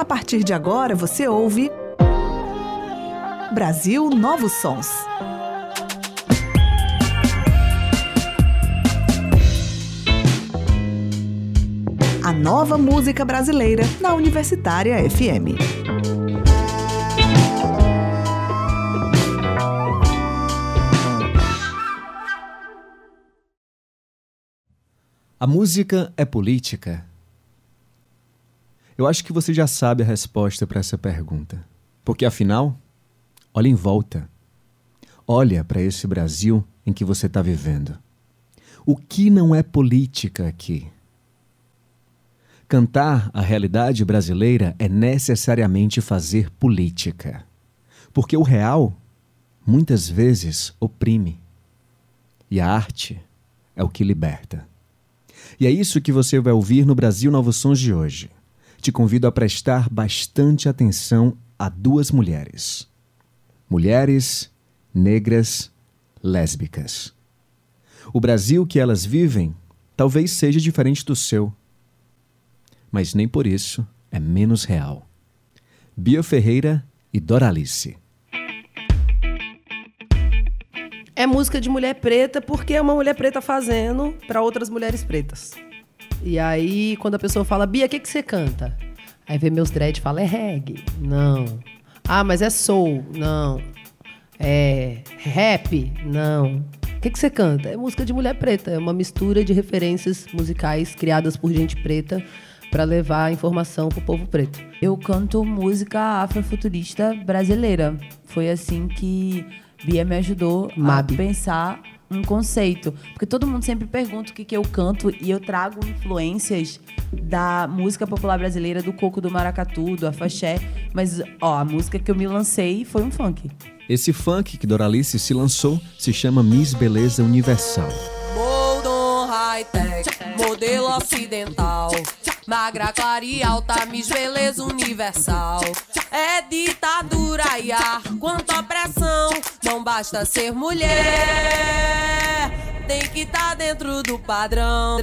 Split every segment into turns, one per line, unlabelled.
A partir de agora você ouve Brasil Novos Sons. A nova música brasileira na Universitária FM.
A música é política? Eu acho que você já sabe a resposta para essa pergunta. Porque afinal, olha em volta. Olha para esse Brasil em que você está vivendo. O que não é política aqui? Cantar a realidade brasileira é necessariamente fazer política. Porque o real, muitas vezes, oprime. E a arte é o que liberta. E é isso que você vai ouvir no Brasil Novos Sons de hoje. Te convido a prestar bastante atenção a duas mulheres. Mulheres negras lésbicas. O Brasil que elas vivem talvez seja diferente do seu, mas nem por isso é menos real. Bia Ferreira e Doralice.
É música de mulher preta porque é uma mulher preta fazendo para outras mulheres pretas. E aí, quando a pessoa fala, Bia, o que, que você canta? Aí vê meus dread e fala, é reggae? Não. Ah, mas é soul? Não. É rap? Não. O que, que você canta? É música de mulher preta. É uma mistura de referências musicais criadas por gente preta para levar informação pro povo preto.
Eu canto música afrofuturista brasileira. Foi assim que Bia me ajudou
Mab.
a pensar um conceito. Porque todo mundo sempre pergunta o que, que eu canto e eu trago influências da música popular brasileira, do coco do maracatu, do afaxé. Mas, ó, a música que eu me lancei foi um funk.
Esse funk que Doralice se lançou se chama Miss Beleza Universal.
High-tech, modelo ocidental. Magra, clara e alta, Miss Beleza Universal. É ditadura e ar, quanto opressão. Não basta ser mulher, tem que estar dentro do padrão.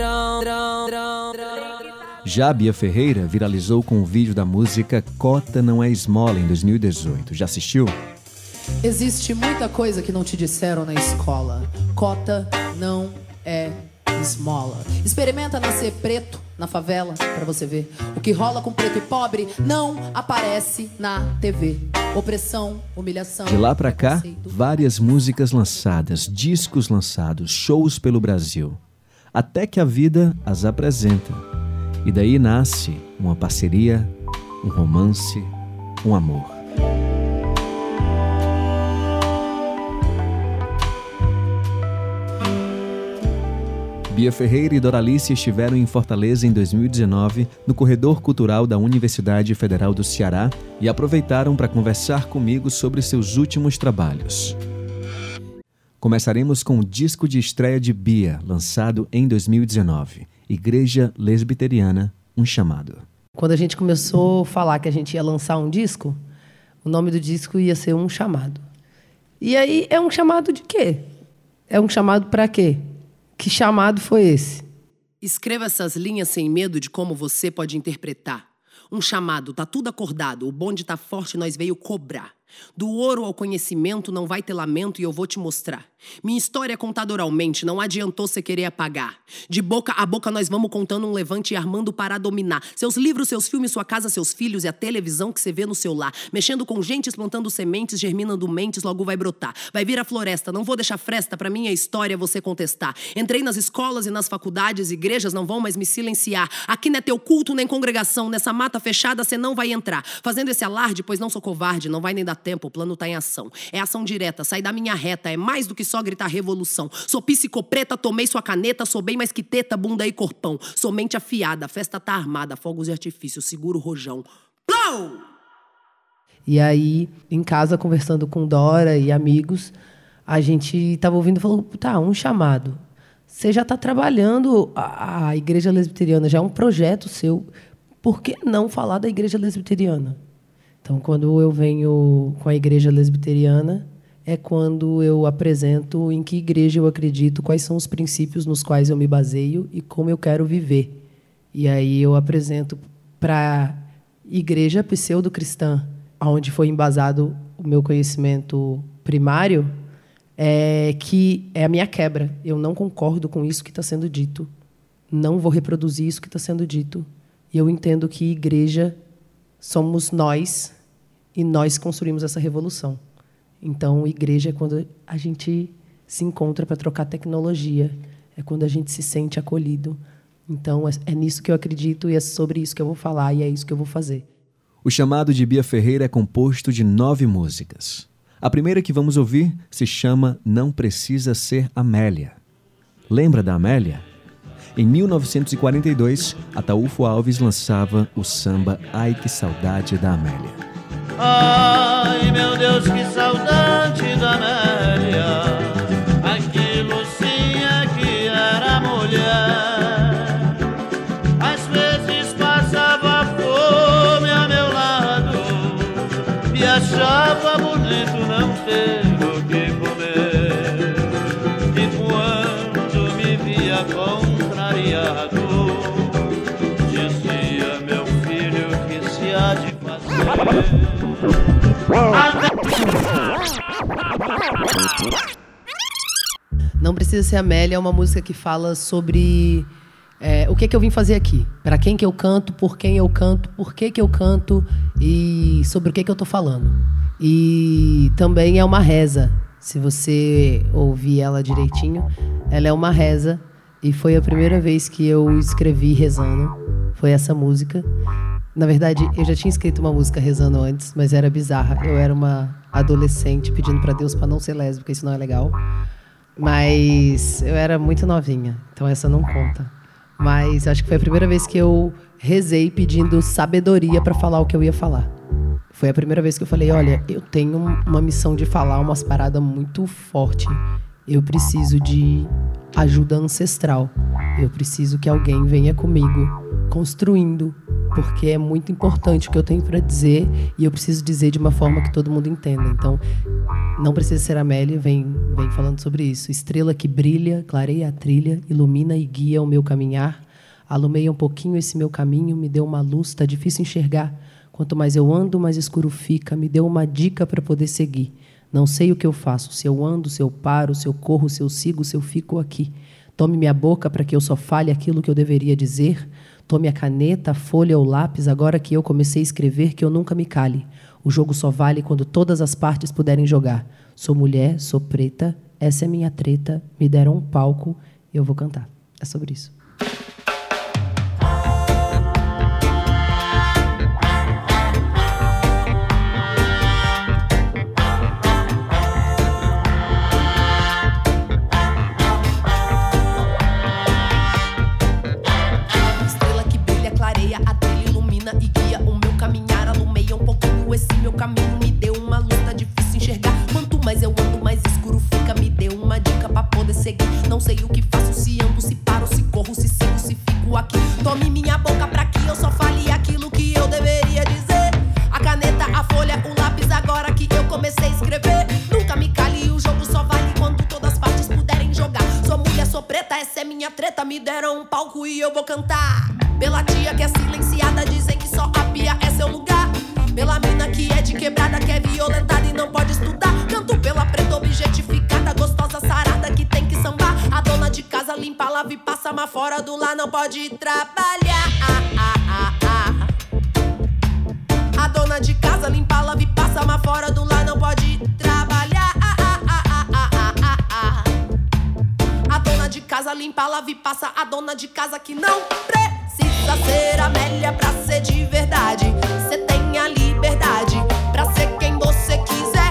Já Bia Ferreira viralizou com o vídeo da música Cota Não É Esmola em 2018. Já assistiu?
Existe muita coisa que não te disseram na escola. Cota não é esmola. Experimenta nascer preto na favela pra você ver. O que rola com preto e pobre não aparece na TV. Opressão, humilhação.
De lá pra cá, várias músicas lançadas, discos lançados, shows pelo Brasil. Até que a vida as apresenta. E daí nasce uma parceria, um romance, um amor. Bia Ferreira e Doralice estiveram em Fortaleza em 2019, no corredor cultural da Universidade Federal do Ceará, e aproveitaram para conversar comigo sobre seus últimos trabalhos. Começaremos com o disco de estreia de Bia, lançado em 2019, Igreja Lesbiteriana, um chamado.
Quando a gente começou a falar que a gente ia lançar um disco, o nome do disco ia ser Um Chamado. E aí é um chamado de quê? É um chamado para quê? Que chamado foi esse?
Escreva essas linhas sem medo de como você pode interpretar. Um chamado, tá tudo acordado, o bonde tá forte, nós veio cobrar. Do ouro ao conhecimento não vai ter lamento e eu vou te mostrar. Minha história é contada oralmente, não adiantou você querer apagar. De boca a boca nós vamos contando um levante e armando para dominar. Seus livros, seus filmes, sua casa, seus filhos e a televisão que você vê no seu lar. Mexendo com gente, plantando sementes, germinando mentes, logo vai brotar. Vai vir a floresta, não vou deixar fresta pra minha história você contestar. Entrei nas escolas e nas faculdades, igrejas não vão mais me silenciar. Aqui não é teu culto nem congregação, nessa mata fechada você não vai entrar. Fazendo esse alarde, pois não sou covarde, não vai nem dar tempo, o plano tá em ação. É ação direta, sai da minha reta, é mais do que só gritar revolução. Sou psicopreta, tomei sua caneta, sou bem mais que teta, bunda e corpão. Sou mente afiada, a festa tá armada, fogos de artifício, seguro rojão. Plou!
E aí, em casa, conversando com Dora e amigos, a gente tava ouvindo e falou: tá, um chamado. Você já está trabalhando a, a Igreja Lesbiteriana, já é um projeto seu. Por que não falar da Igreja Lesbiteriana? Então, quando eu venho com a Igreja Lesbiteriana, é quando eu apresento em que igreja eu acredito, quais são os princípios nos quais eu me baseio e como eu quero viver. E aí eu apresento para igreja pseudo-cristã, onde foi embasado o meu conhecimento primário, é que é a minha quebra. Eu não concordo com isso que está sendo dito. Não vou reproduzir isso que está sendo dito. E eu entendo que igreja somos nós e nós construímos essa revolução. Então, igreja é quando a gente se encontra para trocar tecnologia, é quando a gente se sente acolhido. Então, é, é nisso que eu acredito e é sobre isso que eu vou falar e é isso que eu vou fazer.
O chamado de Bia Ferreira é composto de nove músicas. A primeira que vamos ouvir se chama Não Precisa Ser Amélia. Lembra da Amélia? Em 1942, Ataúfo Alves lançava o samba Ai Que Saudade da Amélia.
Ai, meu Deus, que saudade da Amélia. Aquilo sim é que era mulher. Às vezes passava fome a meu lado e achava bonito não ter o que comer. E quando me via contrariado, dizia meu filho que se há de fazer.
Não Precisa Ser Amélia é uma música que fala sobre é, o que, que eu vim fazer aqui. Para quem que eu canto, por quem eu canto, por que, que eu canto e sobre o que, que eu estou falando. E também é uma reza. Se você ouvir ela direitinho, ela é uma reza. E foi a primeira vez que eu escrevi rezando. Foi essa música. Na verdade, eu já tinha escrito uma música rezando antes, mas era bizarra. Eu era uma adolescente pedindo para Deus para não ser lésbica, isso não é legal. Mas eu era muito novinha, então essa não conta. Mas acho que foi a primeira vez que eu rezei pedindo sabedoria para falar o que eu ia falar. Foi a primeira vez que eu falei: olha, eu tenho uma missão de falar umas paradas muito forte. Eu preciso de ajuda ancestral. Eu preciso que alguém venha comigo, construindo, porque é muito importante o que eu tenho para dizer e eu preciso dizer de uma forma que todo mundo entenda. Então, não precisa ser Amélia, vem, vem falando sobre isso. Estrela que brilha, clareia a trilha, ilumina e guia o meu caminhar. Alumeia um pouquinho esse meu caminho, me deu uma luz, tá difícil enxergar. Quanto mais eu ando, mais escuro fica. Me deu uma dica para poder seguir. Não sei o que eu faço, se eu ando, se eu paro, se eu corro, se eu sigo, se eu fico aqui. Tome minha boca para que eu só fale aquilo que eu deveria dizer. Tome a caneta, a folha ou lápis agora que eu comecei a escrever que eu nunca me cale. O jogo só vale quando todas as partes puderem jogar. Sou mulher, sou preta, essa é minha treta. Me deram um palco, eu vou cantar. É sobre isso.
Não sei o que faço, se ando, se paro, se corro, se sigo, se fico aqui. Tome minha boca pra que eu só fale aquilo que eu deveria dizer. A caneta, a folha, o lápis, agora que eu comecei a escrever. Nunca me cale, o jogo só vale quando todas as partes puderem jogar. Sou mulher, sou preta, essa é minha treta. Me deram um palco e eu vou cantar. Pela tia que é silenciada, dizem que só a pia é seu lugar. Pela mina que é de quebrada, que é violentada limpa, lava e passa, mas fora do lar não pode trabalhar. A dona de casa limpa, lava e passa, mas fora do lar não pode trabalhar. A dona de casa limpa, lava e passa. A dona de casa que não precisa ser Amélia pra ser de verdade. Cê tem a liberdade pra ser quem você quiser.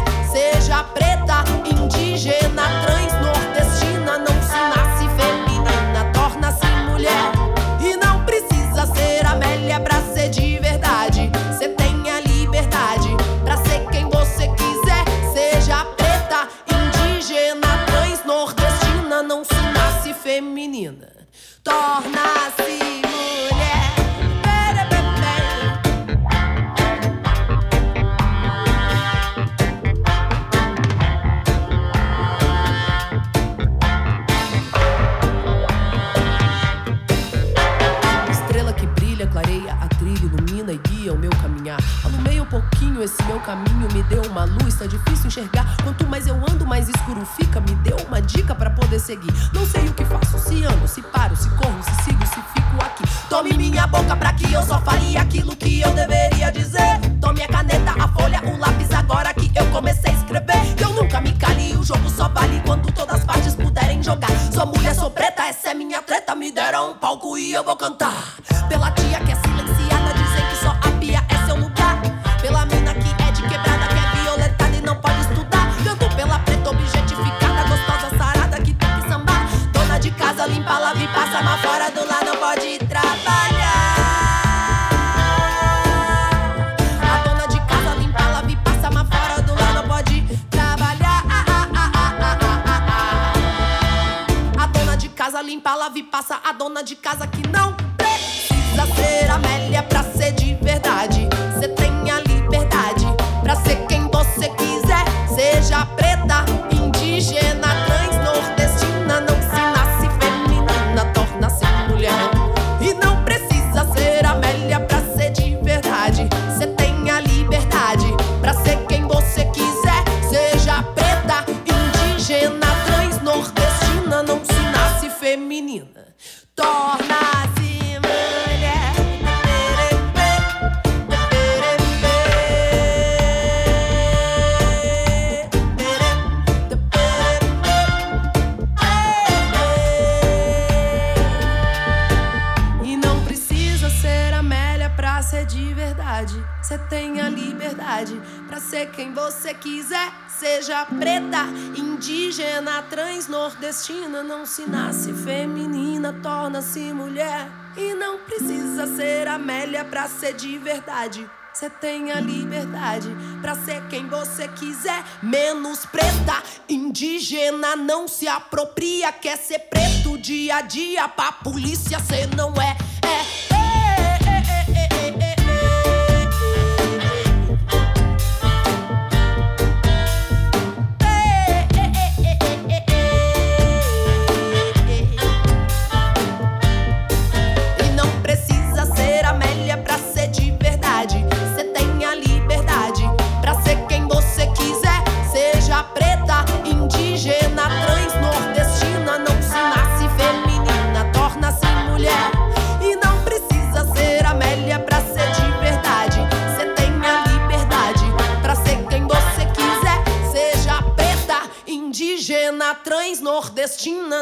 Se nasce feminina, torna-se mulher. E não precisa ser Amélia pra ser de verdade. Você tem a liberdade pra ser quem você quiser. Menos preta, indígena, não se apropria. Quer ser preto dia a dia pra polícia, cê não. É. é,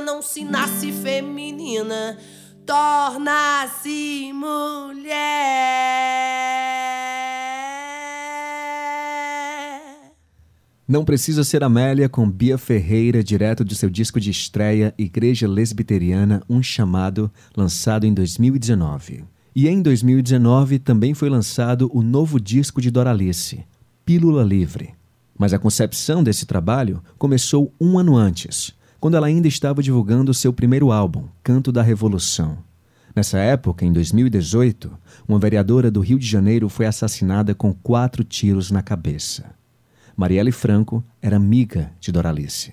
Não se nasce feminina torna-se mulher.
Não precisa ser Amélia com Bia Ferreira, direto de seu disco de estreia Igreja Lesbiteriana, um chamado, lançado em 2019. E em 2019 também foi lançado o novo disco de Doralice, Pílula Livre. Mas a concepção desse trabalho começou um ano antes, quando ela ainda estava divulgando seu primeiro álbum, Canto da Revolução. Nessa época, em 2018, uma vereadora do Rio de Janeiro foi assassinada com quatro tiros na cabeça. Marielle Franco era amiga de Doralice.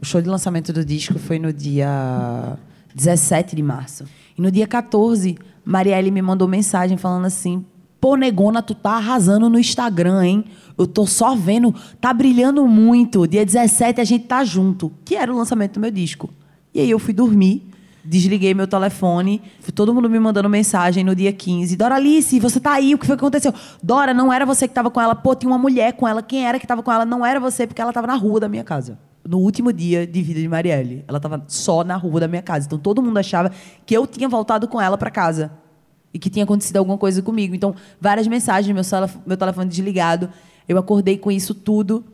O show de lançamento do disco foi no dia 17 de março. E no dia 14, Marielle me mandou mensagem falando assim: Pô, negona, tu tá arrasando no Instagram, hein? Eu tô só vendo, tá brilhando muito. Dia 17 a gente tá junto. Que era o lançamento do meu disco. E aí eu fui dormir, desliguei meu telefone, todo mundo me mandando mensagem no dia 15. Doralice, você tá aí, o que foi que aconteceu? Dora, não era você que tava com ela. Pô, tinha uma mulher com ela. Quem era que tava com ela? Não era você, porque ela tava na rua da minha casa. No último dia de vida de Marielle. Ela tava só na rua da minha casa. Então todo mundo achava que eu tinha voltado com ela para casa. E que tinha acontecido alguma coisa comigo. Então, várias mensagens, meu, meu telefone desligado. Eu acordei com isso tudo.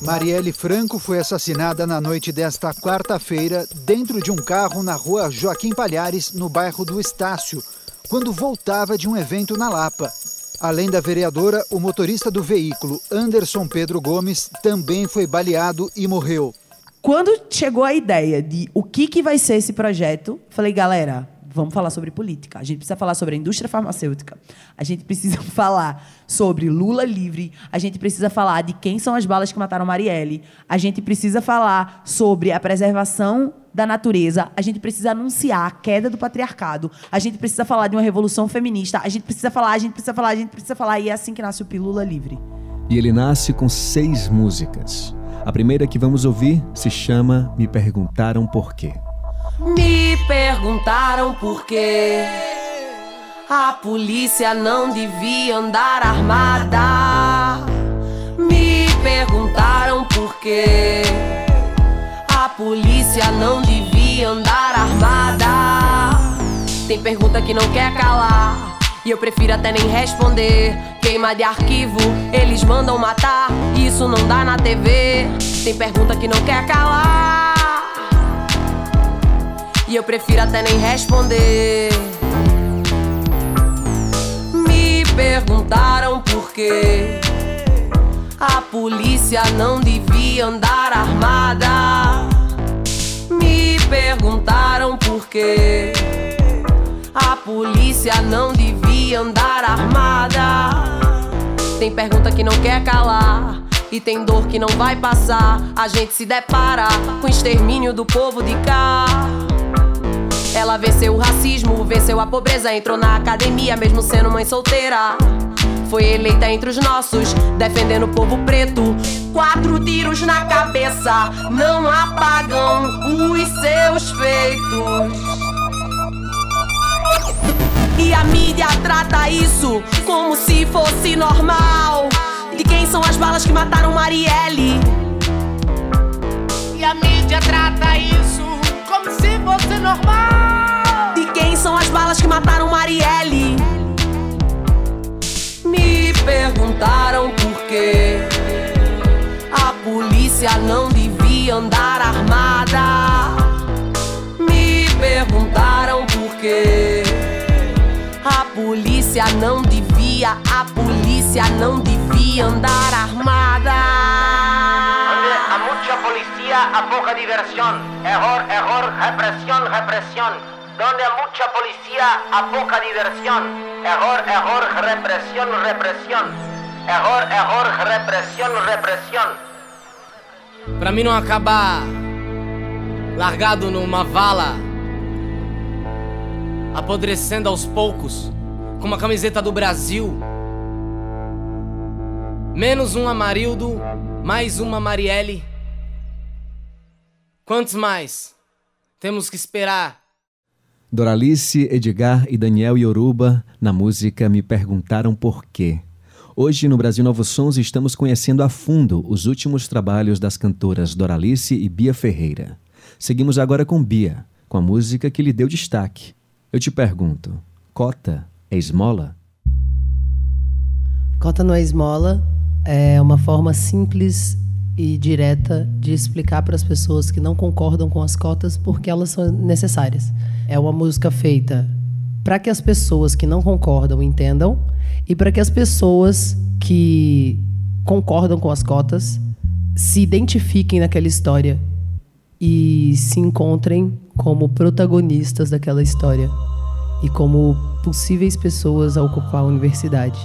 Marielle Franco foi assassinada na noite desta quarta-feira dentro de um carro na rua Joaquim Palhares, no bairro do Estácio, quando voltava de um evento na Lapa. Além da vereadora, o motorista do veículo, Anderson Pedro Gomes, também foi baleado e morreu.
Quando chegou a ideia de o que, que vai ser esse projeto, falei, galera, vamos falar sobre política. A gente precisa falar sobre a indústria farmacêutica. A gente precisa falar sobre Lula livre. A gente precisa falar de quem são as balas que mataram Marielle. A gente precisa falar sobre a preservação da natureza. A gente precisa anunciar a queda do patriarcado. A gente precisa falar de uma revolução feminista. A gente precisa falar, a gente precisa falar, a gente precisa falar. E é assim que nasce o Pílula Livre.
E ele nasce com seis músicas. A primeira que vamos ouvir se chama Me Perguntaram Por Quê.
Me perguntaram por quê a polícia não devia andar armada. Me perguntaram por quê a polícia não devia andar armada. Tem pergunta que não quer calar. E eu prefiro até nem responder. Queima de arquivo, eles mandam matar. Isso não dá na TV. Tem pergunta que não quer calar. E eu prefiro até nem responder. Me perguntaram por quê. A polícia não devia andar armada. Me perguntaram por quê. A polícia não devia andar armada. Tem pergunta que não quer calar. E tem dor que não vai passar. A gente se depara com o extermínio do povo de cá. Ela venceu o racismo, venceu a pobreza, entrou na academia, mesmo sendo mãe solteira. Foi eleita entre os nossos, defendendo o povo preto. Quatro tiros na cabeça não apagam os seus feitos. E a mídia trata isso como se fosse normal. De quem são as balas que mataram Marielle?
E a mídia trata isso se fosse normal.
De quem são as balas que mataram Marielle? Me perguntaram por quê a polícia não devia andar armada. Me perguntaram por quê a polícia não devia, a polícia não devia andar armada.
Policía, a poca diversión. Error, error, represión, represión. Donde mucha policía, a poca diversión. Error, error, represión, represión. Error, error, represión, represión.
Pra mim não acabar largado numa vala, apodrecendo aos poucos, com uma camiseta do Brasil. Menos um Amarildo, mais uma Marielle. Quantos mais? Temos que esperar.
Doralice, Edgar e Daniel Yoruba na música Me Perguntaram Por Quê. Hoje, no Brasil Novos Sons, estamos conhecendo a fundo os últimos trabalhos das cantoras Doralice e Bia Ferreira. Seguimos agora com Bia, com a música que lhe deu destaque. Eu te pergunto, cota é esmola?
Cota não é esmola é uma forma simples e direta de explicar para as pessoas que não concordam com as cotas porque elas são necessárias. É uma música feita para que as pessoas que não concordam entendam e para que as pessoas que concordam com as cotas se identifiquem naquela história e se encontrem como protagonistas daquela história e como possíveis pessoas a ocupar a universidade.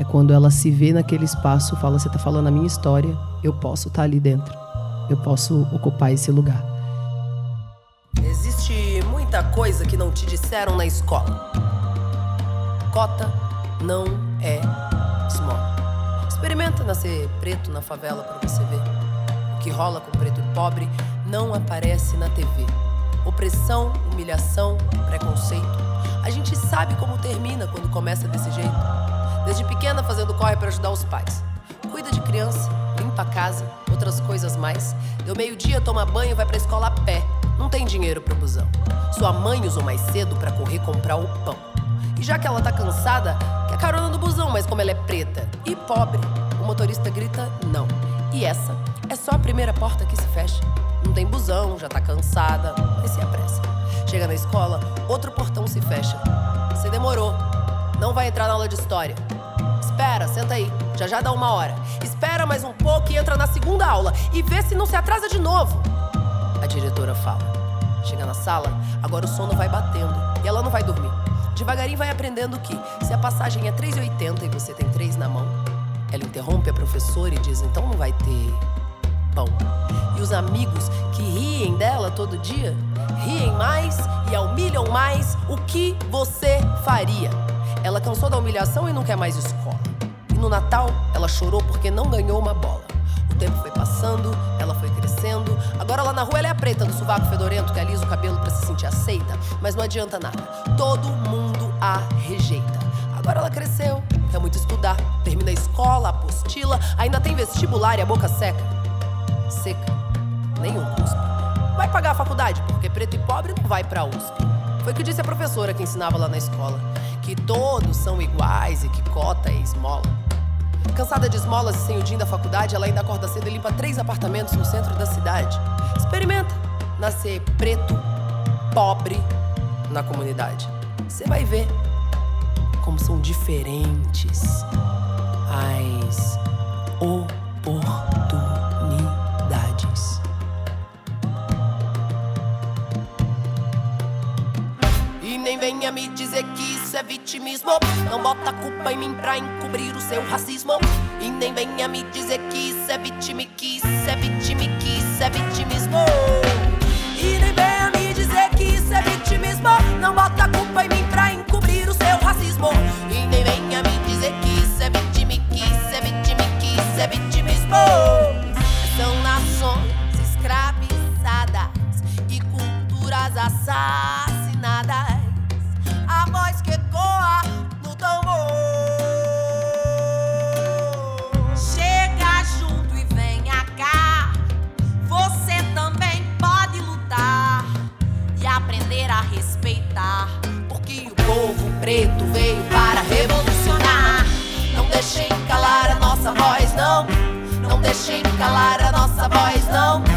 É quando ela se vê naquele espaço, fala: Você está falando a minha história, eu posso estar ali dentro, eu posso ocupar esse lugar.
Existe muita coisa que não te disseram na escola. Cota não é esmola. Experimenta nascer preto na favela pra você ver. O que rola com preto e pobre não aparece na TV. Opressão, humilhação, preconceito. A gente sabe como termina quando começa desse jeito. Desde pequena fazendo corre para ajudar os pais. Cuida de criança, limpa a casa, outras coisas mais. Deu meio-dia, toma banho, vai pra escola a pé. Não tem dinheiro pro busão. Sua mãe usou mais cedo para correr comprar o pão. E já que ela tá cansada, quer carona no busão, mas como ela é preta e pobre, o motorista grita não. E essa é só a primeira porta que se fecha. Não tem busão, já tá cansada, mas se apressa. Chega na escola, outro portão se fecha. Você demorou, não vai entrar na aula de história. Espera, senta aí, já já dá uma hora. Espera mais um pouco e entra na segunda aula e vê se não se atrasa de novo. A diretora fala.
Chega na sala, agora o sono vai batendo e ela não vai dormir. Devagarinho vai aprendendo que se a passagem é 3,80 e você tem 3 na mão, ela interrompe a professora e diz: então não vai ter pão. E os amigos que riem dela todo dia, riem mais e humilham mais, o que você faria? Ela cansou da humilhação e não quer mais escola. E no Natal, ela chorou porque não ganhou uma bola. O tempo foi passando, ela foi crescendo. Agora lá na rua ela é a preta do sovaco fedorento que alisa o cabelo para se sentir aceita. Mas não adianta nada, todo mundo a rejeita. Agora ela cresceu, quer muito estudar. Termina a escola, apostila, ainda tem vestibular e a boca seca. Seca, nenhum cuspe. Vai pagar a faculdade, porque preto e pobre não vai pra USP. Foi o que disse a professora que ensinava lá na escola. Que todos são iguais e que cota é esmola. Cansada de esmolas e sem o din da faculdade, ela ainda acorda cedo e limpa três apartamentos no centro da cidade. Experimenta nascer preto, pobre na comunidade. Você vai ver como são diferentes as oportunidades. Dizer que isso é vitimismo. Não bota a culpa em mim pra encobrir o seu racismo. E nem venha me dizer que isso é vitime, que isso é vitime, que isso é vitimismo. E nem venha me dizer que isso é vitimismo. Não bota a culpa em mim pra encobrir o seu racismo. E nem venha me dizer que isso é vitime, que isso é vitime, que isso é vitimismo. São nações escravizadas e culturas assassinadas. Deixem calar a nossa voz, não.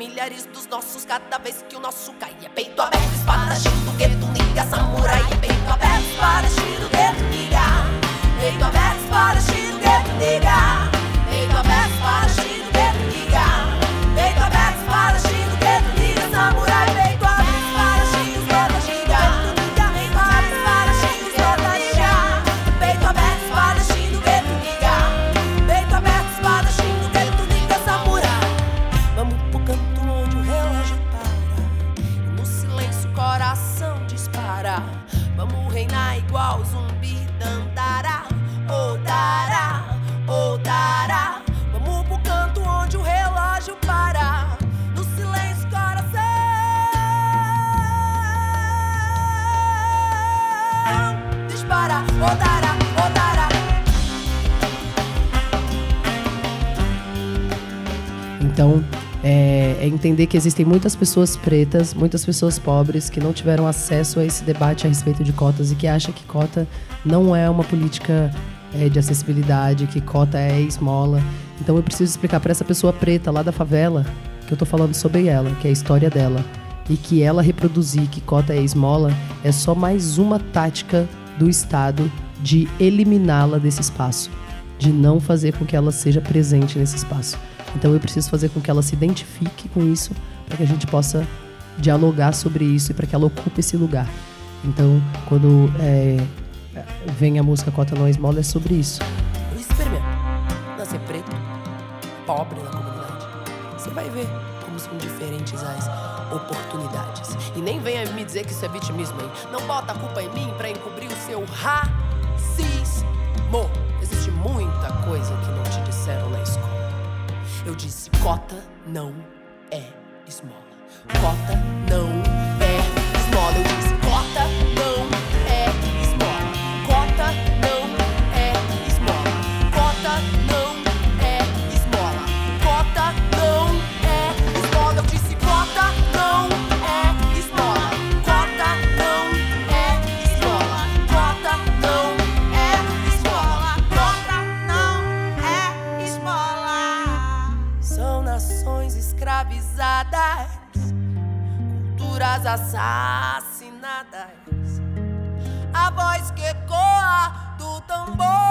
Milhares dos nossos cada vez que o nosso cai. É peito aberto, espadachim do gueto, niga, samurai. É peito aberto, espadachim do gueto,
entender que existem muitas pessoas pretas, muitas pessoas pobres que não tiveram acesso a esse debate a respeito de cotas e que acham que cota não é uma política é, de acessibilidade, que cota é esmola. Então, eu preciso explicar para essa pessoa preta lá da favela que eu tô falando sobre ela, que é a história dela. E que ela reproduzir que cota é esmola é só mais uma tática do Estado de eliminá-la desse espaço, de não fazer com que ela seja presente nesse espaço. Então eu preciso fazer com que ela se identifique com isso, para que a gente possa dialogar sobre isso e para que ela ocupe esse lugar. Então, quando é, vem a música Cota Não Esmola, é sobre isso.
Experimenta. Nascer preto, pobre na comunidade. Você vai ver como são diferentes as oportunidades. E nem venha me dizer que isso é vitimismo, hein? Não bota a culpa em mim pra encobrir o seu racismo. Cota não é esmola. Cota não é esmola.
Assassinadas, a voz que ecoa do tambor.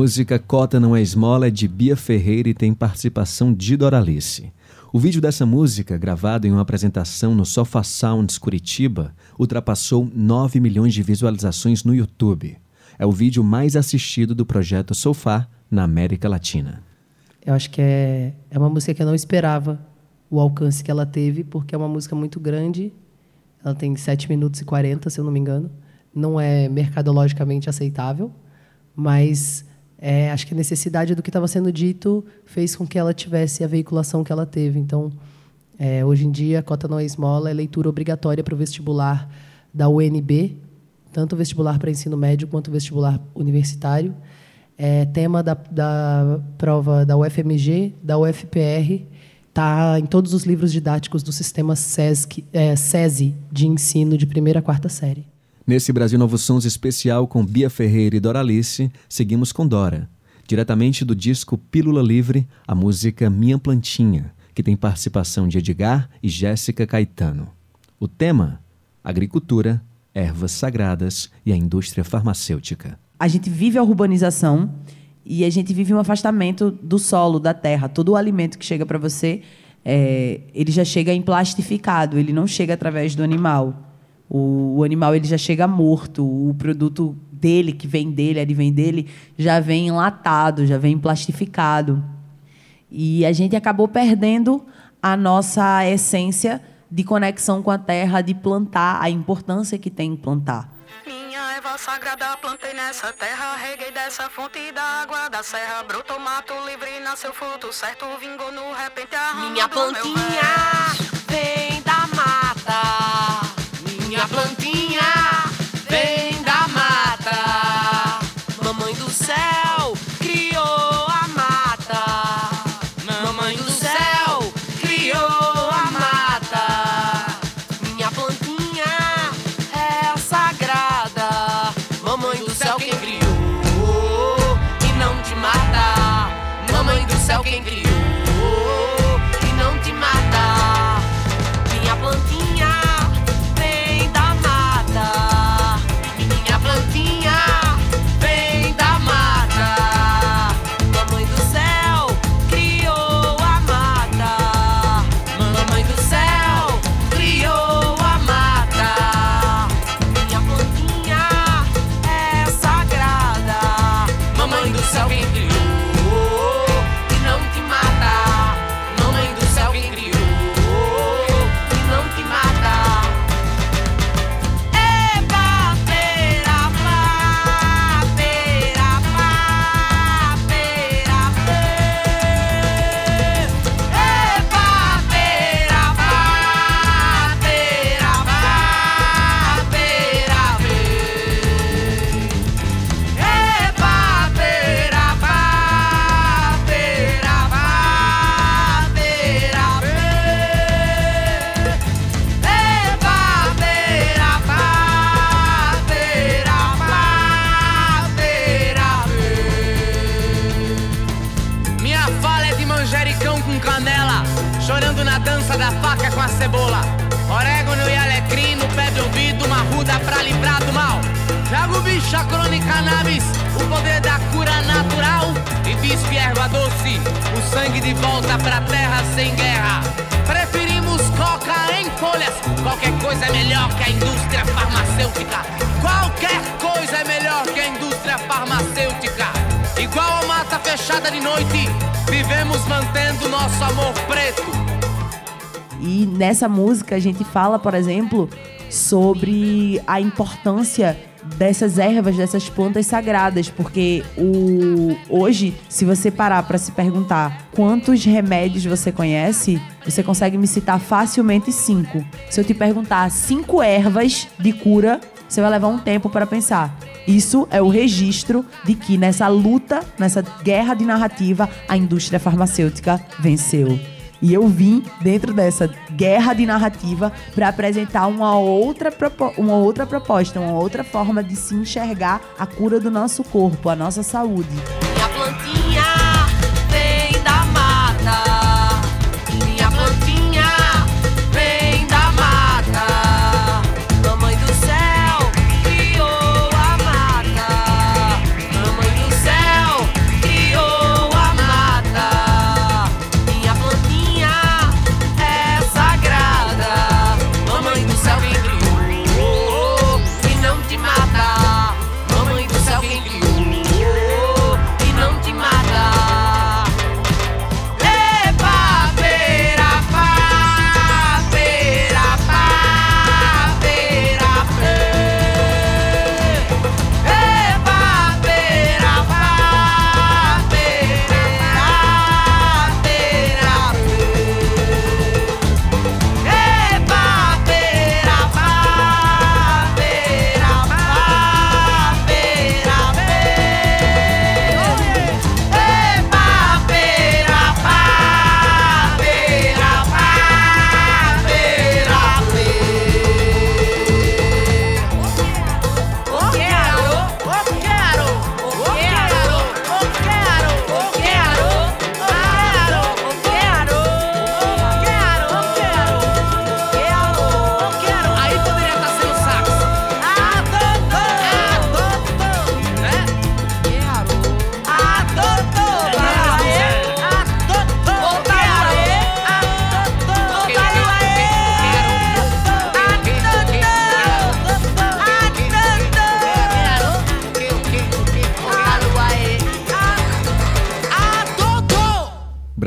Música Cota Não é Esmola é de Bia Ferreira e tem participação de Doralice. O vídeo dessa música, gravado em uma apresentação no Sofa Sounds Curitiba, ultrapassou 9 milhões de visualizações no YouTube. É o vídeo mais assistido do projeto Sofá na América Latina.
Eu acho que é, é uma música que eu não esperava o alcance que ela teve, porque é uma música muito grande. Ela tem 7 minutos e 40, se eu não me engano. Não é mercadologicamente aceitável, mas é, acho que a necessidade do que estava sendo dito fez com que ela tivesse a veiculação que ela teve. Então, é, hoje em dia, a cota não é esmola é leitura obrigatória para o vestibular da UNB, tanto o vestibular para ensino médio quanto o vestibular universitário. É tema da, da prova da UFMG, da UFPR, está em todos os livros didáticos do sistema SESC, é, SESI de ensino de primeira a quarta série.
Nesse Brasil Novos Sons especial com Bia Ferreira e Doralice, seguimos com Dora. Diretamente do disco Pílula Livre, a música Minha Plantinha, que tem participação de Edgar e Jéssica Caetano. O tema: agricultura, ervas sagradas e a indústria farmacêutica.
A gente vive a urbanização e a gente vive um afastamento do solo, da terra. Todo o alimento que chega para você, é, ele já chega em plastificado, ele não chega através do animal. O, o animal ele já chega morto, o produto dele, que vem dele, advém dele, já vem enlatado, já vem plastificado. E a gente acabou perdendo a nossa essência de conexão com a terra, de plantar, a importância que tem em plantar.
Minha erva sagrada plantei nessa terra, reguei dessa fonte da água da serra, brotou mato livre, nasceu fruto certo, vingou no repente a
Minha plantinha vem da mata. Minha plantinha. Vem da
música a gente fala, por exemplo, sobre a importância dessas ervas, dessas plantas sagradas, porque o hoje, se você parar para se perguntar quantos remédios você conhece, você consegue me citar facilmente cinco. Se eu te perguntar cinco ervas de cura, você vai levar um tempo para pensar. Isso é o registro de que nessa luta, nessa guerra de narrativa, a indústria farmacêutica venceu. E eu vim dentro dessa guerra de narrativa para apresentar uma outra, uma outra proposta, uma outra forma de se enxergar a cura do nosso corpo, a nossa saúde.
Minha plantinha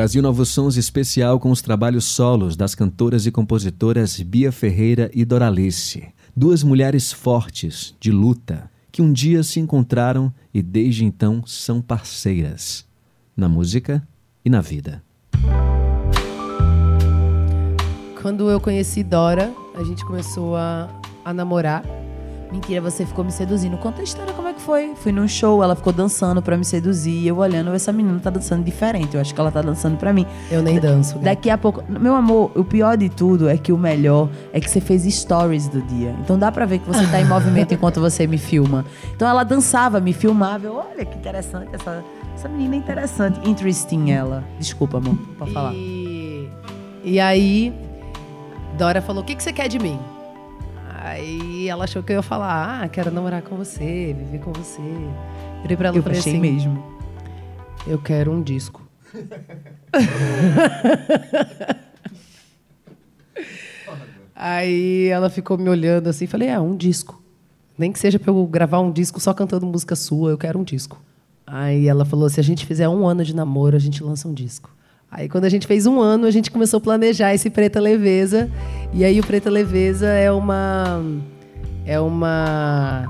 Brasil Novos Sons especial com os trabalhos solos das cantoras e compositoras Bia Ferreira e Doralice. Duas mulheres fortes, de luta, que um dia se encontraram e desde então são parceiras. Na música e na vida.
Quando eu conheci Dora, a gente começou a, a namorar.
Mentira, você ficou me seduzindo. Conta a história como foi. Fui num show, ela ficou dançando pra me seduzir. e Eu olhando, essa menina tá dançando diferente. Eu acho que ela tá dançando pra mim.
Eu nem danço. né?
Daqui a pouco. Meu amor, o pior de tudo é que o melhor é que você fez stories do dia. Então dá pra ver que você tá em movimento enquanto você me filma. Então ela dançava, me filmava. Eu, olha que interessante essa. Essa menina é interessante. Interesting ela. Desculpa, amor. Pode falar.
E, e aí, Dora falou: O que, que você quer de mim? Aí ela achou que eu ia falar: Ah, quero namorar com você, viver com você. Virei pra ela
Eu
falei
achei
assim:
mesmo.
Eu quero um disco. Aí ela ficou me olhando assim, falei, é, um disco. Nem que seja pra eu gravar um disco só cantando música sua, eu quero um disco. Aí ela falou, se a gente fizer um ano de namoro, a gente lança um disco. Aí quando a gente fez um ano, a gente começou a planejar esse Preta Leveza. E aí o Preta Leveza é uma é uma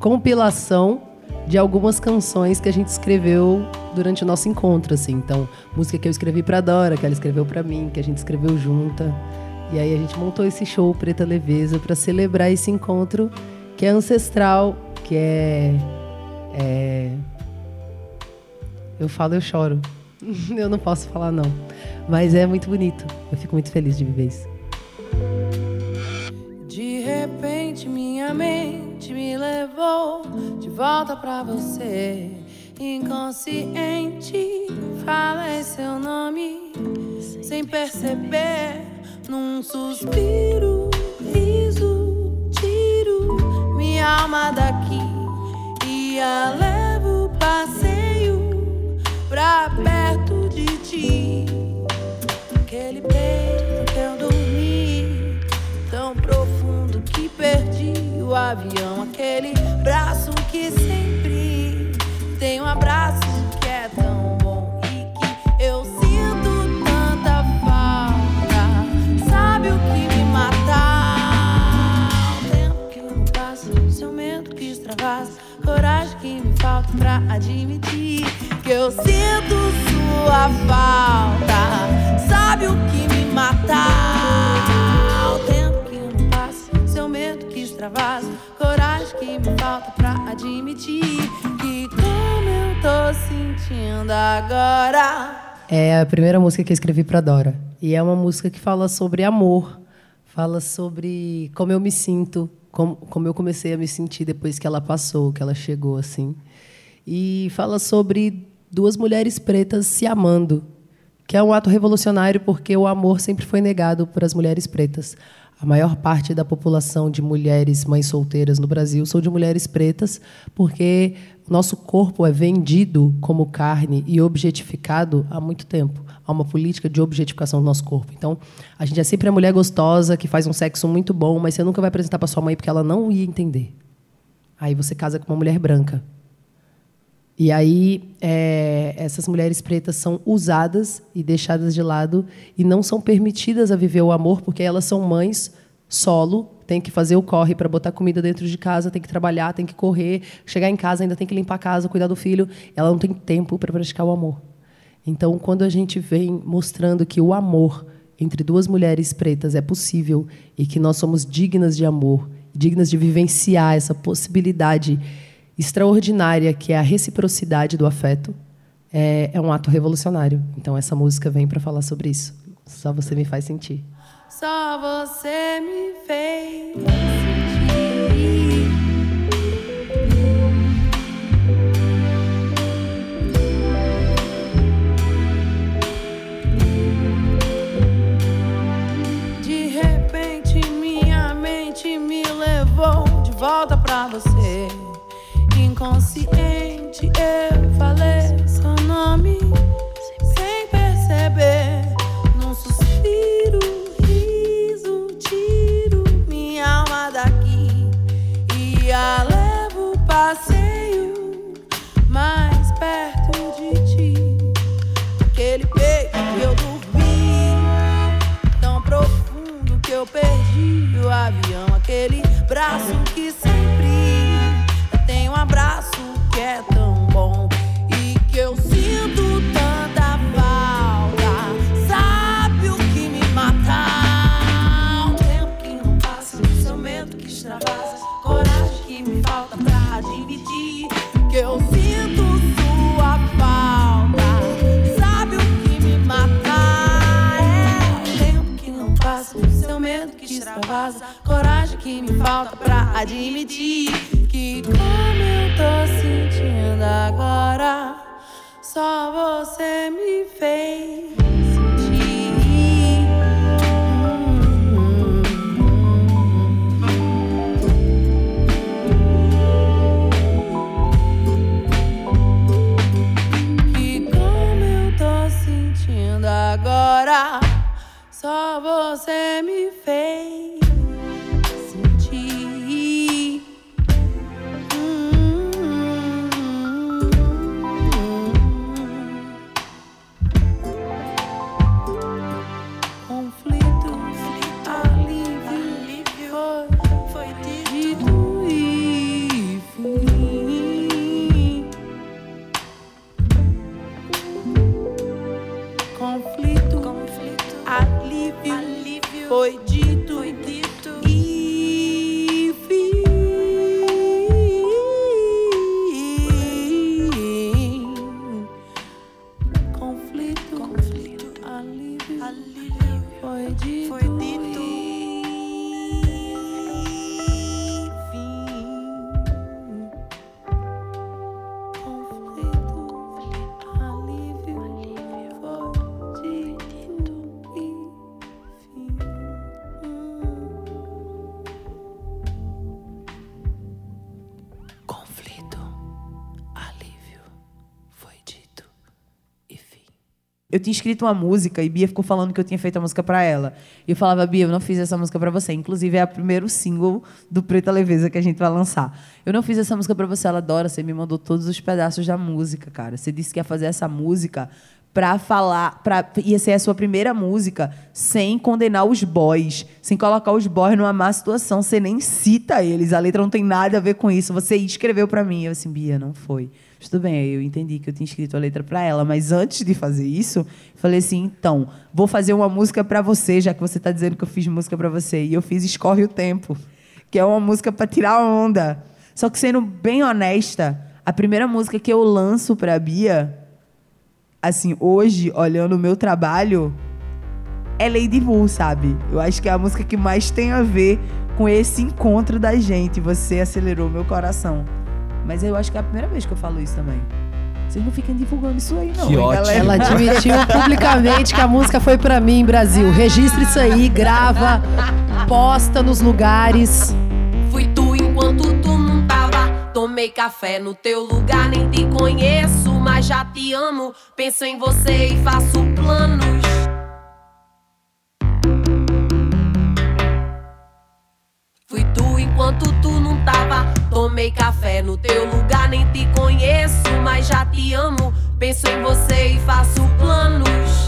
compilação de algumas canções que a gente escreveu durante o nosso encontro, assim. Então, música que eu escrevi pra Dora, que ela escreveu pra mim, que a gente escreveu junta. E aí a gente montou esse show Preta Leveza para celebrar esse encontro que é ancestral, que é, é eu falo, eu choro. eu não posso falar não, mas é muito bonito. Eu fico muito feliz de viver isso.
De repente minha mente me levou de volta pra você. Inconsciente, falei seu nome sem perceber. Num suspiro, riso, tiro minha alma daqui e a levo passeio pra perto de ti. Aquele peito que eu dormi tão profundo que perdi o avião. Aquele braço que sempre tem um abraço que é tão bom e que eu sinto tanta falta. Sabe o que me mata?
extravasa, coragem que me falta pra admitir que eu sinto sua falta. Sabe o que me mata? O tempo que não passa, seu medo que extravasa, coragem que me falta pra admitir que como eu tô sentindo agora.
É a primeira música que eu escrevi para Dora. E é uma música que fala sobre amor, fala sobre como eu me sinto, como, como eu comecei a me sentir depois que ela passou, que ela chegou assim. E fala sobre duas mulheres pretas se amando, que é um ato revolucionário porque o amor sempre foi negado para as mulheres pretas. A maior parte da população de mulheres mães solteiras no Brasil são de mulheres pretas, porque nosso corpo é vendido como carne e objetificado há muito tempo. Há uma política de objetificação do nosso corpo. Então, a gente é sempre a mulher gostosa que faz um sexo muito bom, mas você nunca vai apresentar para sua mãe porque ela não ia entender. Aí você casa com uma mulher branca. E aí, é, essas mulheres pretas são usadas e deixadas de lado e não são permitidas a viver o amor porque elas são mães solo, tem que fazer o corre para botar comida dentro de casa, tem que trabalhar, tem que correr, chegar em casa ainda tem que limpar a casa, cuidar do filho. Ela não tem tempo para praticar o amor. Então, quando a gente vem mostrando que o amor entre duas mulheres pretas é possível e que nós somos dignas de amor, dignas de vivenciar essa possibilidade extraordinária que é a reciprocidade do afeto, é, é um ato revolucionário. Então, essa música vem para falar sobre isso. Só você me faz sentir.
Só você me fez sentir. De repente minha mente me levou de volta pra você. Inconsciente eu falei seu nome sem perceber. Num suspiro, riso, tiro minha alma daqui e a levo passeio mais perto de ti. Aquele peito que eu dormi tão profundo que eu perdi o avião. Aquele braço Eu
tinha escrito uma música e Bia ficou falando que eu tinha feito a música pra ela. E eu falava, Bia, eu não fiz essa música pra você. Inclusive, é o primeiro single do Preta Leveza que a gente vai lançar. Eu não fiz essa música pra você. Ela adora, você me mandou todos os pedaços da música, cara. Você disse que ia fazer essa música pra falar, pra, ia ser a sua primeira música sem condenar os boys, sem colocar os boys numa má situação, você nem cita eles, a letra não tem nada a ver com isso, você escreveu pra mim, eu assim, Bia, não foi. Tudo bem, eu entendi que eu tinha escrito a letra pra ela, mas antes de fazer isso, falei assim, então, vou fazer uma música pra você, já que você tá dizendo que eu fiz música pra você, e eu fiz Escorre o Tempo, que é uma música pra tirar onda. Só que sendo bem honesta, a primeira música que eu lanço pra Bia assim, hoje, olhando o meu trabalho, é Lady Bull, sabe? Eu acho que é a música que mais tem a ver com esse encontro da gente. Você acelerou meu coração. Mas eu acho que é a primeira vez que eu falo isso também. Vocês não fiquem divulgando isso aí, não.
Que
hein,
ótimo.
galera?
Ela admitiu publicamente que a música foi pra mim, Brasil. Registra isso aí, grava, posta nos lugares.
Fui tu enquanto tu não tava. Tomei café no teu lugar, nem te conheço, mas já te amo. Penso em você e faço planos. Fui tu enquanto tu não tava. Tomei café no teu lugar, nem te conheço, mas já te amo. Penso em você e faço planos.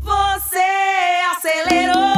Você acelerou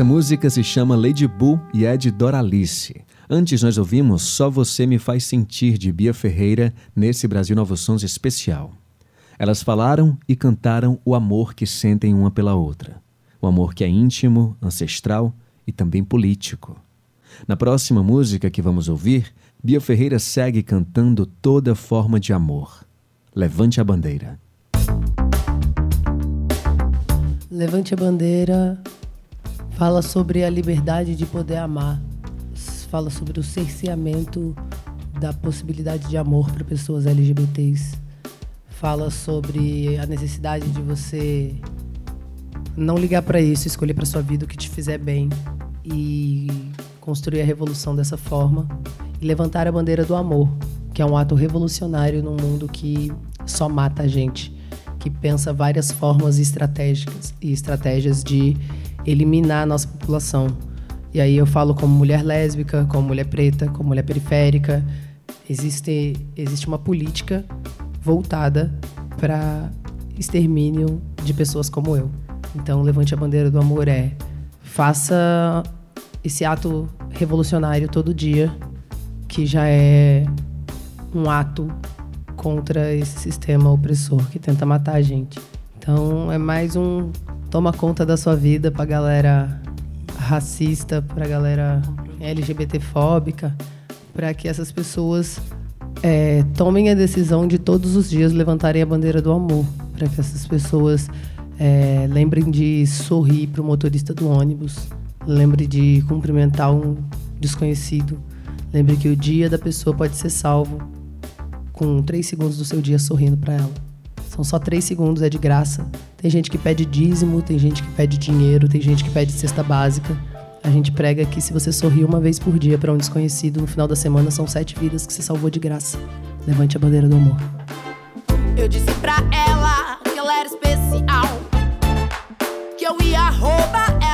Essa música se chama Lady Bull e é de Doralice. Antes nós ouvimos Só Você Me Faz Sentir de Bia Ferreira nesse Brasil Novos Sons especial. Elas falaram e cantaram o amor que sentem uma pela outra. O amor que é íntimo, ancestral e também político. Na próxima música que vamos ouvir, Bia Ferreira segue cantando toda forma de amor. Levante a bandeira.
Levante a bandeira. Fala sobre a liberdade de poder amar. Fala sobre o cerceamento da possibilidade de amor para pessoas LGBTs. Fala sobre a necessidade de você não ligar para isso, escolher para sua vida o que te fizer bem e construir a revolução dessa forma e levantar a bandeira do amor, que é um ato revolucionário num mundo que só mata a gente, que pensa várias formas estratégicas e estratégias de eliminar a nossa população. E aí eu falo como mulher lésbica, como mulher preta, como mulher periférica. Existe, existe uma política voltada para extermínio de pessoas como eu. Então, Levante a Bandeira do Amor é faça esse ato revolucionário todo dia, que já é um ato contra esse sistema opressor que tenta matar a gente. Então é mais um toma conta da sua vida pra galera racista, pra galera LGBTfóbica, para que essas pessoas é, tomem a decisão de todos os dias levantarem a bandeira do amor, para que essas pessoas é, lembrem de sorrir para o motorista do ônibus, lembre de cumprimentar um desconhecido, lembre que o dia da pessoa pode ser salvo com três segundos do seu dia sorrindo para ela. São só três segundos, é de graça. Tem gente que pede dízimo, tem gente que pede dinheiro, tem gente que pede cesta básica. A gente prega que se você sorrir uma vez por dia para um desconhecido, no final da semana são sete vidas que você salvou de graça. Levante a bandeira do amor.
Eu disse pra ela que ela era especial. Que eu ia roubar ela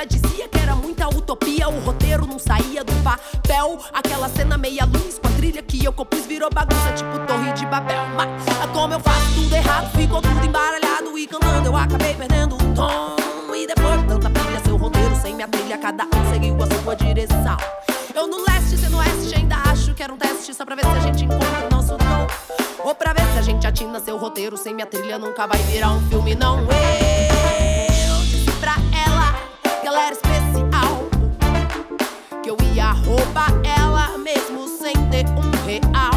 já dizia que era muita utopia. O roteiro não saía do papel. Aquela cena meia luz, quadrilha que eu compus virou bagunça, tipo Torre de Babel. Mas ah, como eu faço tudo errado, ficou tudo embaralhado. E cantando eu acabei perdendo o tom. E depois de tanta pilha, seu roteiro sem minha trilha, cada um seguiu a sua direção. Eu no leste, você no oeste, ainda acho que era um teste só pra ver se a gente encontra o nosso tom. Ou pra ver se a gente atina seu roteiro sem minha trilha, nunca vai virar um filme, não. Ela era especial. Que eu ia roubar ela mesmo sem ter um real.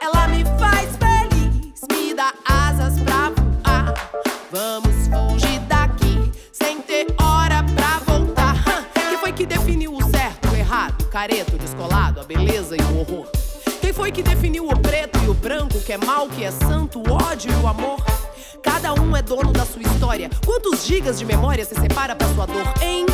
Ela me faz feliz, me dá asas pra voar. Vamos fugir daqui sem ter hora pra voltar. Quem foi que definiu o certo, o errado, o careto, o descolado, a beleza e o horror? Quem foi que definiu o preto e o branco, o que é mal, o que é santo, o ódio e o amor? Cada um é dono da sua história. Quantos gigas de memória se separa pra sua dor, hein?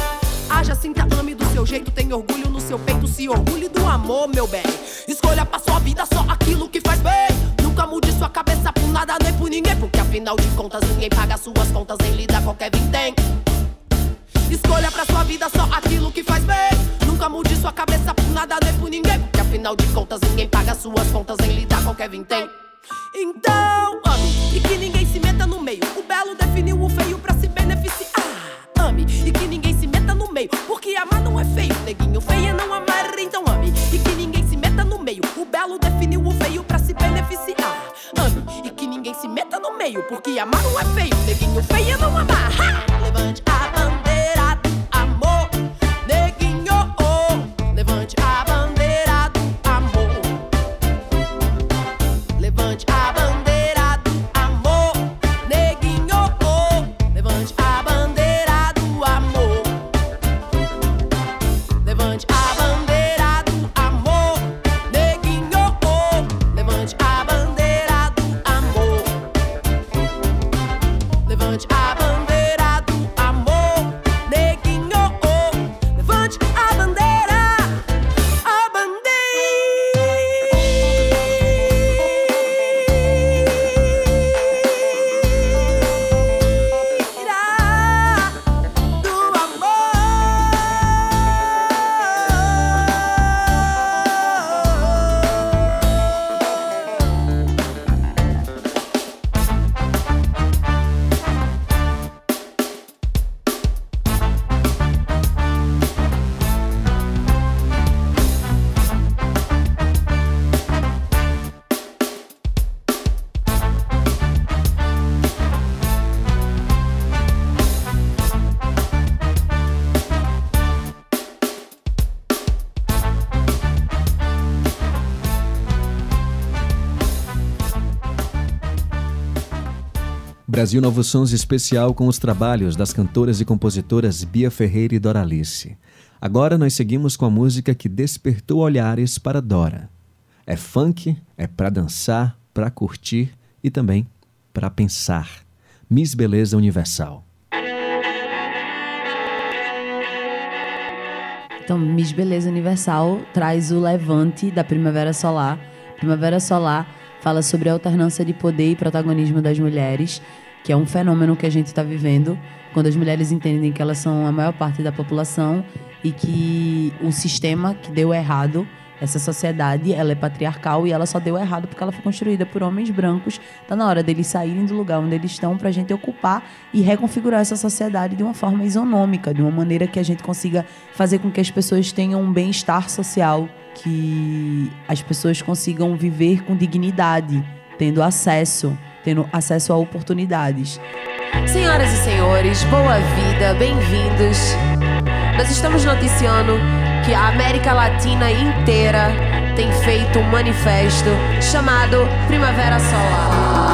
Haja, sinta, ame do seu jeito, tem orgulho no seu peito, se orgulhe do amor, meu bem. Escolha pra sua vida só aquilo que faz bem. Nunca mude sua cabeça por nada nem por ninguém, porque afinal de contas ninguém paga suas contas nem lida qualquer vintém. Escolha pra sua vida só aquilo que faz bem. Nunca mude sua cabeça por nada nem por ninguém, porque afinal de contas ninguém paga suas contas nem lida qualquer vintém. Então, ame e que ninguém belo definiu o feio pra se beneficiar. Ame e que ninguém se meta no meio, porque amar não é feio. Neguinho feio é não amar, então ame e que ninguém se meta no meio. O belo definiu o feio pra se beneficiar. Ame e que ninguém se meta no meio, porque amar não é feio. Neguinho feio é não amar. Ha! Levante a bandeira do amor, neguinho. oh. Levante a bandeira
Brasil Novos Sons especial com os trabalhos das cantoras e compositoras Bia Ferreira e Doralice. Agora nós seguimos com a música que despertou olhares para Dora. É funk, é pra dançar, pra curtir e também pra pensar. Miss Beleza Universal.
Então, Miss Beleza Universal traz o levante da Primavera Solar. Primavera Solar fala sobre a alternância de poder e protagonismo das mulheres, que é um fenômeno que a gente está vivendo quando as mulheres entendem que elas são a maior parte da população e que o sistema que deu errado essa sociedade, ela é patriarcal e ela só deu errado porque ela foi construída por homens brancos. Tá na hora deles saírem do lugar onde eles estão pra gente ocupar e reconfigurar essa sociedade de uma forma isonômica, de uma maneira que a gente consiga fazer com que as pessoas tenham um bem-estar social, que as pessoas consigam viver com dignidade, tendo acesso, tendo acesso a oportunidades.
Senhoras e senhores, boa vida, bem-vindos. Nós estamos noticiando que a América Latina inteira tem feito um manifesto chamado Primavera Solar.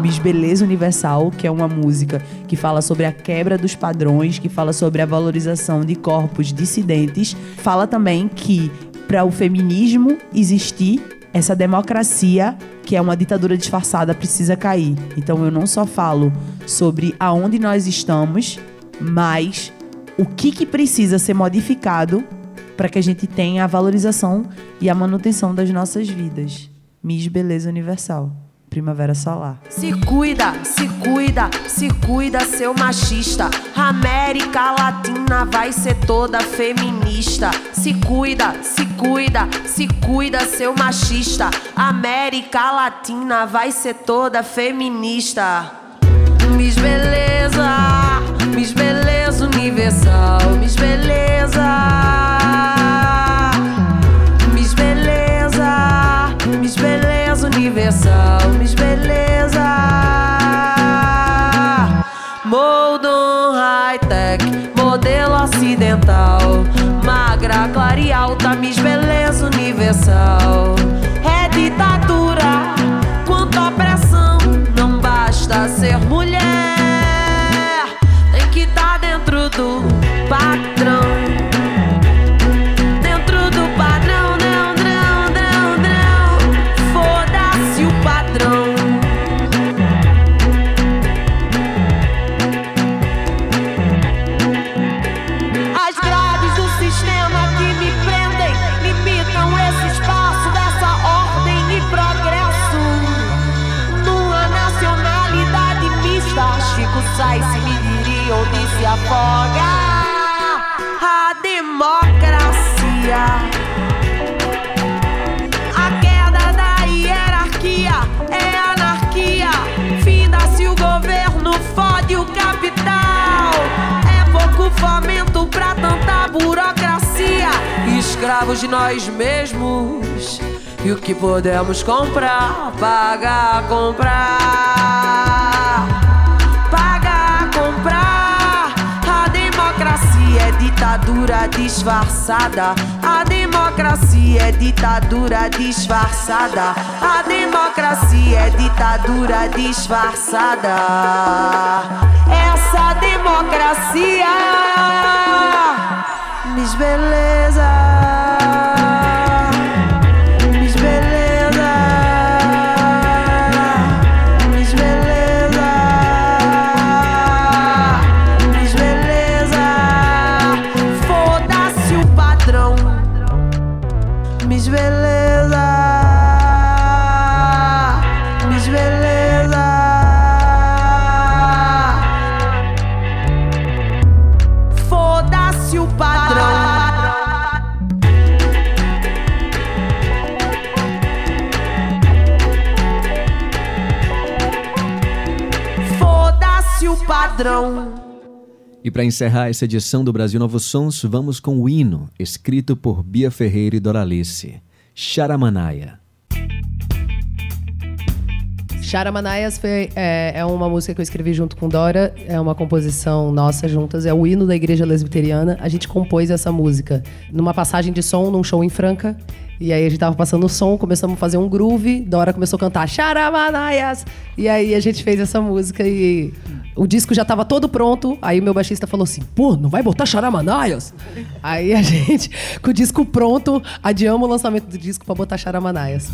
Miss Beleza Universal, que é uma música que fala sobre a quebra dos padrões, que fala sobre a valorização de corpos dissidentes, fala também que para o feminismo existir, essa democracia, que é uma ditadura disfarçada, precisa cair. Então eu não só falo sobre aonde nós estamos, mas o que, que precisa ser modificado para que a gente tenha a valorização e a manutenção das nossas vidas. Miss Beleza Universal. Primavera Solar.
Se cuida, se cuida, se cuida, seu machista. América Latina vai ser toda feminista. Se cuida, se cuida, se cuida, seu machista. América Latina vai ser toda feminista. Miss Beleza, Miss Beleza Universal, Miss Beleza. Escravos de nós mesmos. E o que podemos comprar, pagar, comprar. Pagar, comprar. A democracia é ditadura disfarçada. A democracia é ditadura disfarçada. A democracia é ditadura disfarçada. Essa democracia, Miss
para encerrar essa edição do Brasil Novos Sons, vamos com o hino, escrito por Bia Ferreira e Doralice, Charamanaia.
Charamanaias foi, é, é uma música que eu escrevi junto com Dora, é uma composição nossa juntas, é o hino da Igreja Lesbiteriana. A gente compôs essa música numa passagem de som num show em Franca. E aí a gente tava passando o som, começamos a fazer um groove, Dora começou a cantar Charamanaias. E aí a gente fez essa música e
O disco já tava todo pronto, aí o meu baixista falou assim: pô, não vai botar Charamanaias? Aí a gente, com o disco pronto, adiamos o lançamento do disco pra botar Charamanaias.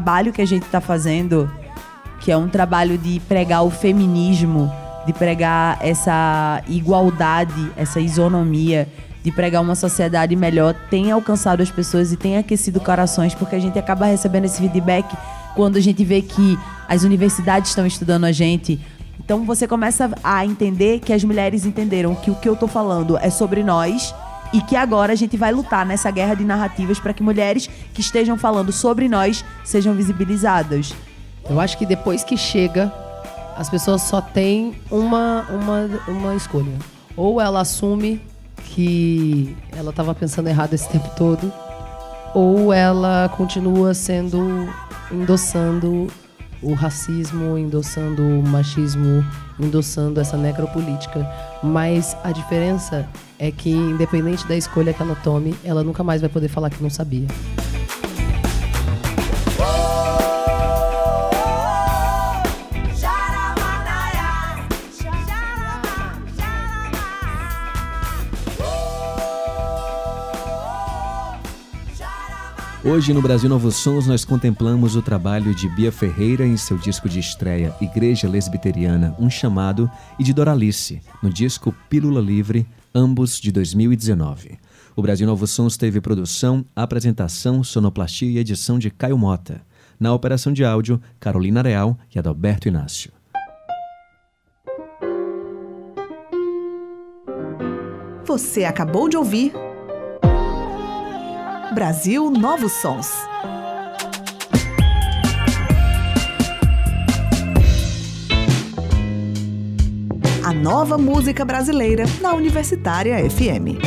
Trabalho que a gente está fazendo, que é um trabalho de pregar o feminismo, de pregar essa igualdade, essa isonomia, de pregar uma sociedade melhor, tem alcançado as pessoas e tem aquecido corações, porque a gente acaba recebendo esse feedback quando a gente vê que as universidades estão estudando a gente. Então você começa a entender que as mulheres entenderam que o que eu tô falando é sobre nós e que agora a gente vai lutar nessa guerra de narrativas para que mulheres que estejam falando sobre nós sejam visibilizadas.
Eu acho que depois que chega, as pessoas só têm uma, uma, uma escolha. Ou ela assume que ela estava pensando errado esse tempo todo, ou ela continua sendo endossando o racismo, endossando o machismo, endossando essa necropolítica. Mas a diferença é que, independente da escolha que ela tome, ela nunca mais vai poder falar que não sabia.
Hoje no Brasil Novos Sons nós contemplamos o trabalho de Bia Ferreira em seu disco de estreia Igreja Lesbiteriana, um chamado, e de Doralice no disco Pílula Livre, ambos de 2019. O Brasil Novos Sons teve produção, apresentação, sonoplastia e edição de Caio Mota. Na operação de áudio, Carolina Real e Adalberto Inácio.
Você acabou de ouvir Brasil Novos Sons. A nova música brasileira na Universitária FM.